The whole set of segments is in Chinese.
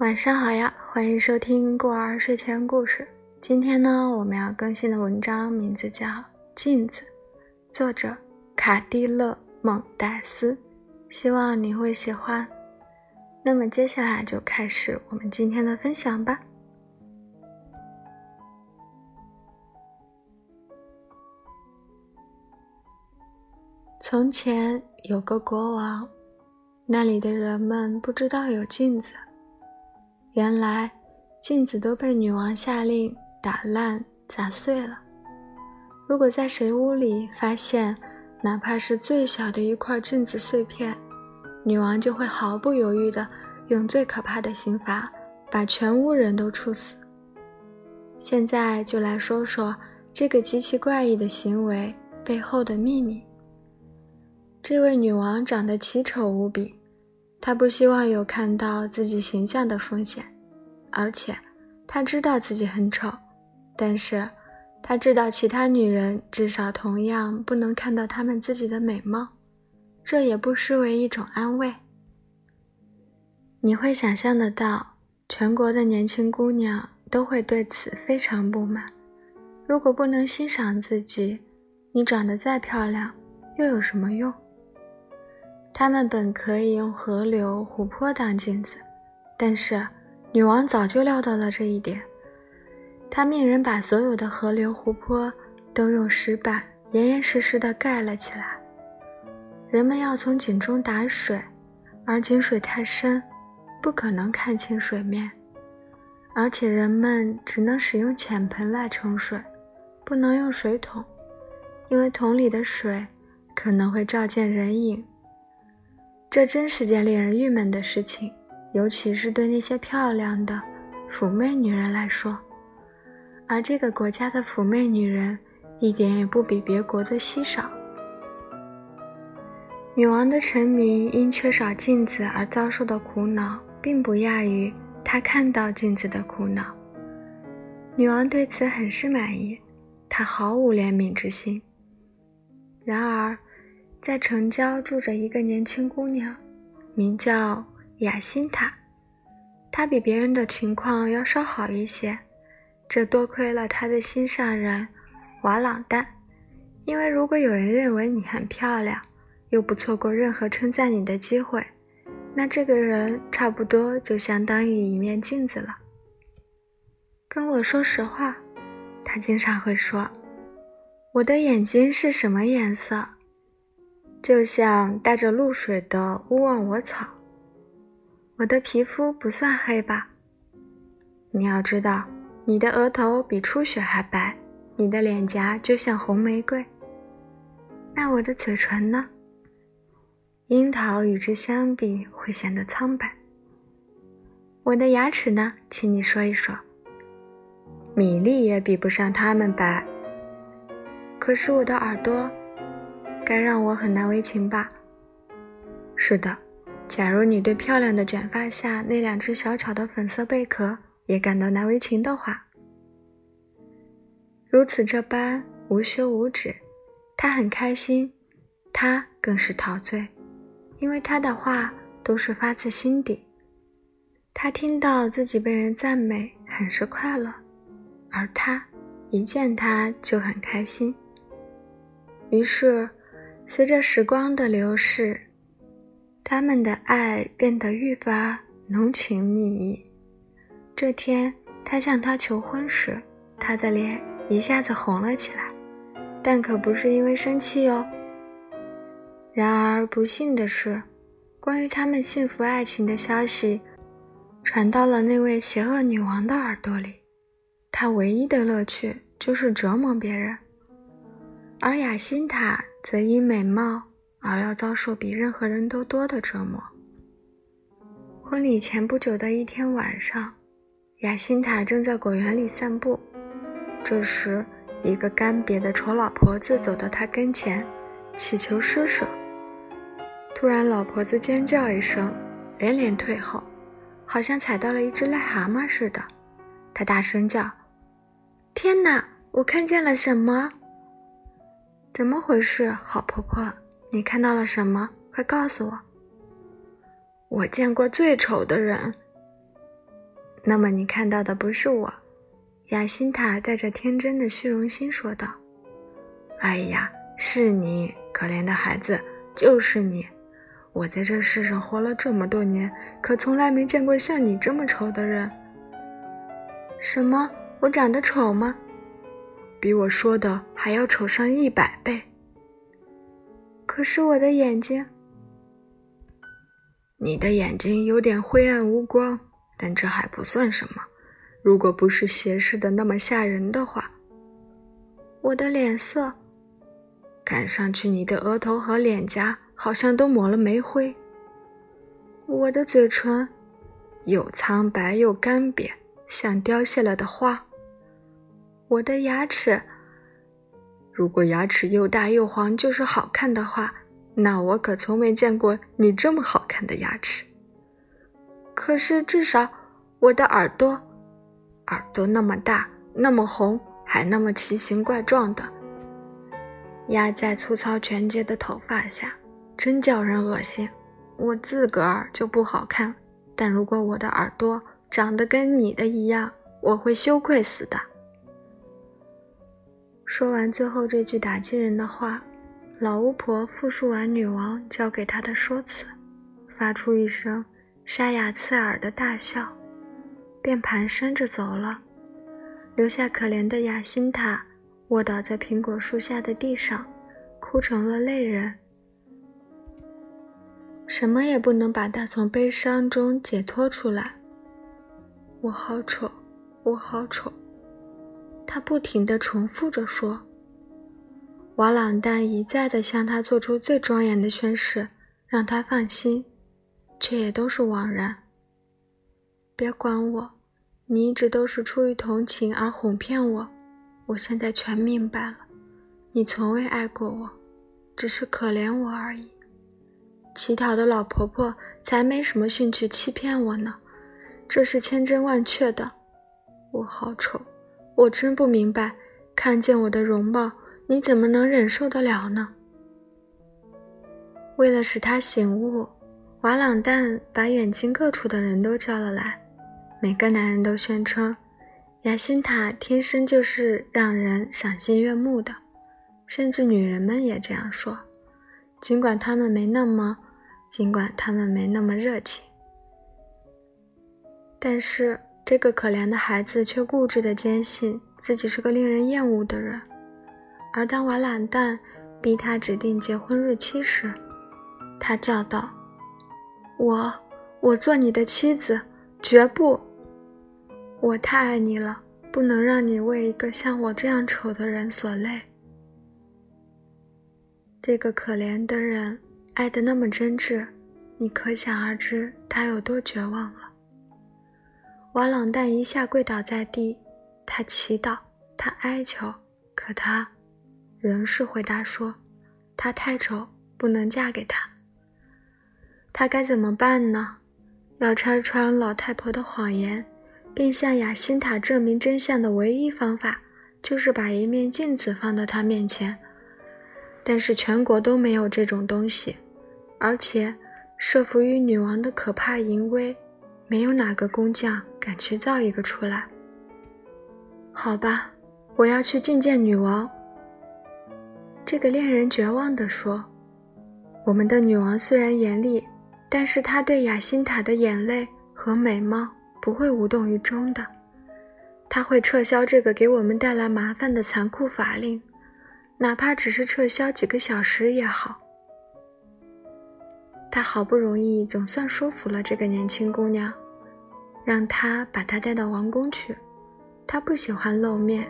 晚上好呀，欢迎收听过儿睡前故事。今天呢，我们要更新的文章名字叫《镜子》，作者卡蒂勒·蒙戴斯，希望你会喜欢。那么接下来就开始我们今天的分享吧。从前有个国王，那里的人们不知道有镜子。原来，镜子都被女王下令打烂、砸碎了。如果在谁屋里发现哪怕是最小的一块镜子碎片，女王就会毫不犹豫地用最可怕的刑罚把全屋人都处死。现在就来说说这个极其怪异的行为背后的秘密。这位女王长得奇丑无比。他不希望有看到自己形象的风险，而且他知道自己很丑，但是他知道其他女人至少同样不能看到她们自己的美貌，这也不失为一种安慰。你会想象得到，全国的年轻姑娘都会对此非常不满。如果不能欣赏自己，你长得再漂亮又有什么用？他们本可以用河流、湖泊当镜子，但是女王早就料到了这一点。她命人把所有的河流、湖泊都用石板严严实实地盖了起来。人们要从井中打水，而井水太深，不可能看清水面。而且人们只能使用浅盆来盛水，不能用水桶，因为桶里的水可能会照见人影。这真是件令人郁闷的事情，尤其是对那些漂亮的妩媚女人来说。而这个国家的妩媚女人一点也不比别国的稀少。女王的臣民因缺少镜子而遭受的苦恼，并不亚于她看到镜子的苦恼。女王对此很是满意，她毫无怜悯之心。然而。在城郊住着一个年轻姑娘，名叫雅辛塔。她比别人的情况要稍好一些，这多亏了她的心上人瓦朗旦。因为如果有人认为你很漂亮，又不错过任何称赞你的机会，那这个人差不多就相当于一面镜子了。跟我说实话，他经常会说：“我的眼睛是什么颜色？”就像带着露水的勿忘我草，我的皮肤不算黑吧？你要知道，你的额头比初雪还白，你的脸颊就像红玫瑰。那我的嘴唇呢？樱桃与之相比会显得苍白。我的牙齿呢？请你说一说。米粒也比不上它们白。可是我的耳朵。该让我很难为情吧？是的，假如你对漂亮的卷发下那两只小巧的粉色贝壳也感到难为情的话，如此这般无休无止，他很开心，他更是陶醉，因为他的话都是发自心底。他听到自己被人赞美，很是快乐，而他一见他就很开心，于是。随着时光的流逝，他们的爱变得愈发浓情蜜意。这天，他向她求婚时，她的脸一下子红了起来，但可不是因为生气哦。然而，不幸的是，关于他们幸福爱情的消息传到了那位邪恶女王的耳朵里。她唯一的乐趣就是折磨别人。而雅辛塔则因美貌而要遭受比任何人都多的折磨。婚礼前不久的一天晚上，雅辛塔正在果园里散步，这时，一个干瘪的丑老婆子走到她跟前，乞求施舍。突然，老婆子尖叫一声，连连退后，好像踩到了一只癞蛤蟆似的。她大声叫：“天哪！我看见了什么？”怎么回事，好婆婆？你看到了什么？快告诉我！我见过最丑的人。那么你看到的不是我。”雅辛塔带着天真的虚荣心说道。“哎呀，是你，可怜的孩子，就是你！我在这世上活了这么多年，可从来没见过像你这么丑的人。”“什么？我长得丑吗？”“比我说的还要丑上一百倍。”“可是我的眼睛……”“你的眼睛有点灰暗无光，但这还不算什么。”如果不是斜视的那么吓人的话，我的脸色，看上去你的额头和脸颊好像都抹了煤灰。我的嘴唇，又苍白又干瘪，像凋谢了的花。我的牙齿，如果牙齿又大又黄就是好看的话，那我可从没见过你这么好看的牙齿。可是至少我的耳朵。耳朵那么大，那么红，还那么奇形怪状的，压在粗糙全结的头发下，真叫人恶心。我自个儿就不好看，但如果我的耳朵长得跟你的一样，我会羞愧死的。说完最后这句打击人的话，老巫婆复述完女王教给她的说辞，发出一声沙哑刺耳的大笑。便蹒跚着走了，留下可怜的雅辛塔卧倒在苹果树下的地上，哭成了泪人。什么也不能把她从悲伤中解脱出来。我好丑，我好丑，他不停地重复着说。瓦朗旦一再地向他做出最庄严的宣誓，让他放心，却也都是枉然。别管我，你一直都是出于同情而哄骗我。我现在全明白了，你从未爱过我，只是可怜我而已。乞讨的老婆婆才没什么兴趣欺骗我呢，这是千真万确的。我好丑，我真不明白，看见我的容貌，你怎么能忍受得了呢？为了使他醒悟，瓦朗旦把远近各处的人都叫了来。每个男人都宣称，雅辛塔天生就是让人赏心悦目的，甚至女人们也这样说。尽管他们没那么，尽管他们没那么热情，但是这个可怜的孩子却固执地坚信自己是个令人厌恶的人。而当瓦朗旦逼他指定结婚日期时，他叫道：“我，我做你的妻子，绝不！”我太爱你了，不能让你为一个像我这样丑的人所累。这个可怜的人爱得那么真挚，你可想而知他有多绝望了。瓦朗旦一下跪倒在地，他祈祷，他哀求，可他仍是回答说：“他太丑，不能嫁给他。”他该怎么办呢？要拆穿老太婆的谎言？并向雅辛塔证明真相的唯一方法，就是把一面镜子放到他面前。但是全国都没有这种东西，而且慑服于女王的可怕淫威，没有哪个工匠敢去造一个出来。好吧，我要去觐见女王。这个恋人绝望地说：“我们的女王虽然严厉，但是她对雅辛塔的眼泪和美貌。”不会无动于衷的，她会撤销这个给我们带来麻烦的残酷法令，哪怕只是撤销几个小时也好。他好不容易总算说服了这个年轻姑娘，让她把他带到王宫去。她不喜欢露面，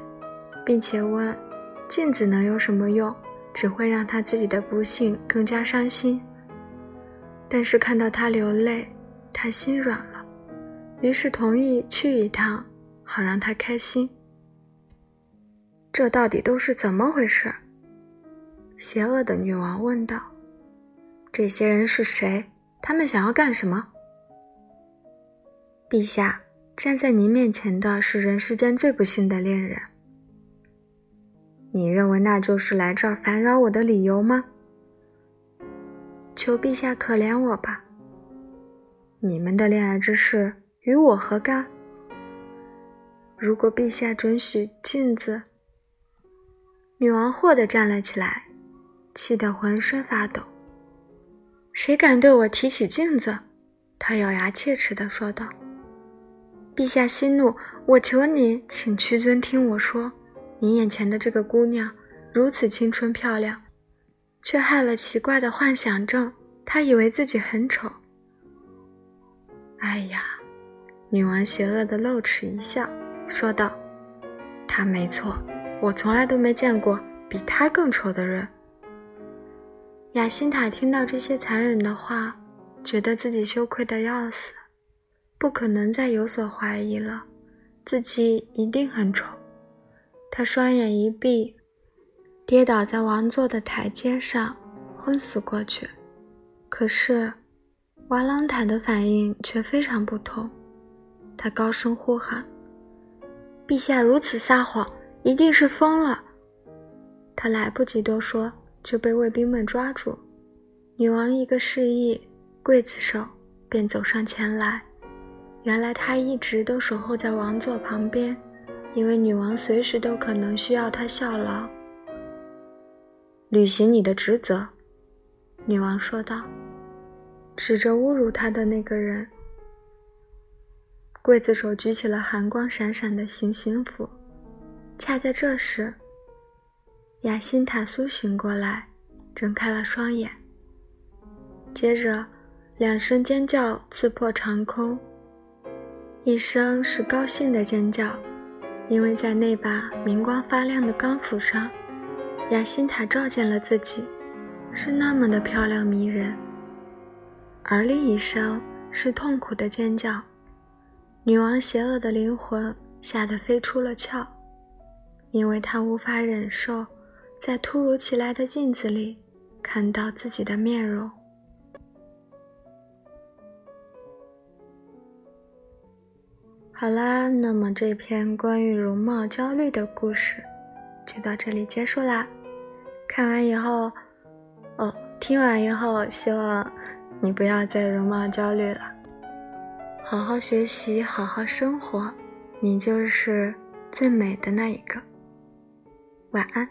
并且问：镜子能有什么用？只会让她自己的不幸更加伤心。但是看到她流泪，她心软了。于是同意去一趟，好让他开心。这到底都是怎么回事？邪恶的女王问道。这些人是谁？他们想要干什么？陛下，站在您面前的是人世间最不幸的恋人。你认为那就是来这儿烦扰我的理由吗？求陛下可怜我吧。你们的恋爱之事。与我何干？如果陛下准许镜子……女王霍地站了起来，气得浑身发抖。谁敢对我提起镜子？她咬牙切齿地说道。陛下息怒，我求你，请屈尊听我说。你眼前的这个姑娘如此青春漂亮，却害了奇怪的幻想症。她以为自己很丑。哎呀，女王邪恶的露齿一笑，说道：“她没错，我从来都没见过比她更丑的人。”雅辛塔听到这些残忍的话，觉得自己羞愧的要死。不可能再有所怀疑了，自己一定很丑。他双眼一闭，跌倒在王座的台阶上，昏死过去。可是，瓦朗坦的反应却非常不同。他高声呼喊：“陛下如此撒谎，一定是疯了！”他来不及多说，就被卫兵们抓住。女王一个示意，刽子手便走上前来。原来他一直都守候在王座旁边，因为女王随时都可能需要他效劳。履行你的职责，女王说道，指着侮辱她的那个人。刽子手举起了寒光闪闪的行刑斧。恰在这时，雅辛塔苏醒过来，睁开了双眼。接着，两声尖叫刺破长空。一声是高兴的尖叫，因为在那把明光发亮的钢斧上，雅辛塔照见了自己，是那么的漂亮迷人。而另一声是痛苦的尖叫，女王邪恶的灵魂吓得飞出了窍，因为她无法忍受在突如其来的镜子里看到自己的面容。好啦，那么这篇关于容貌焦虑的故事就到这里结束啦。看完以后，哦，听完以后，希望你不要再容貌焦虑了，好好学习，好好生活，你就是最美的那一个。晚安。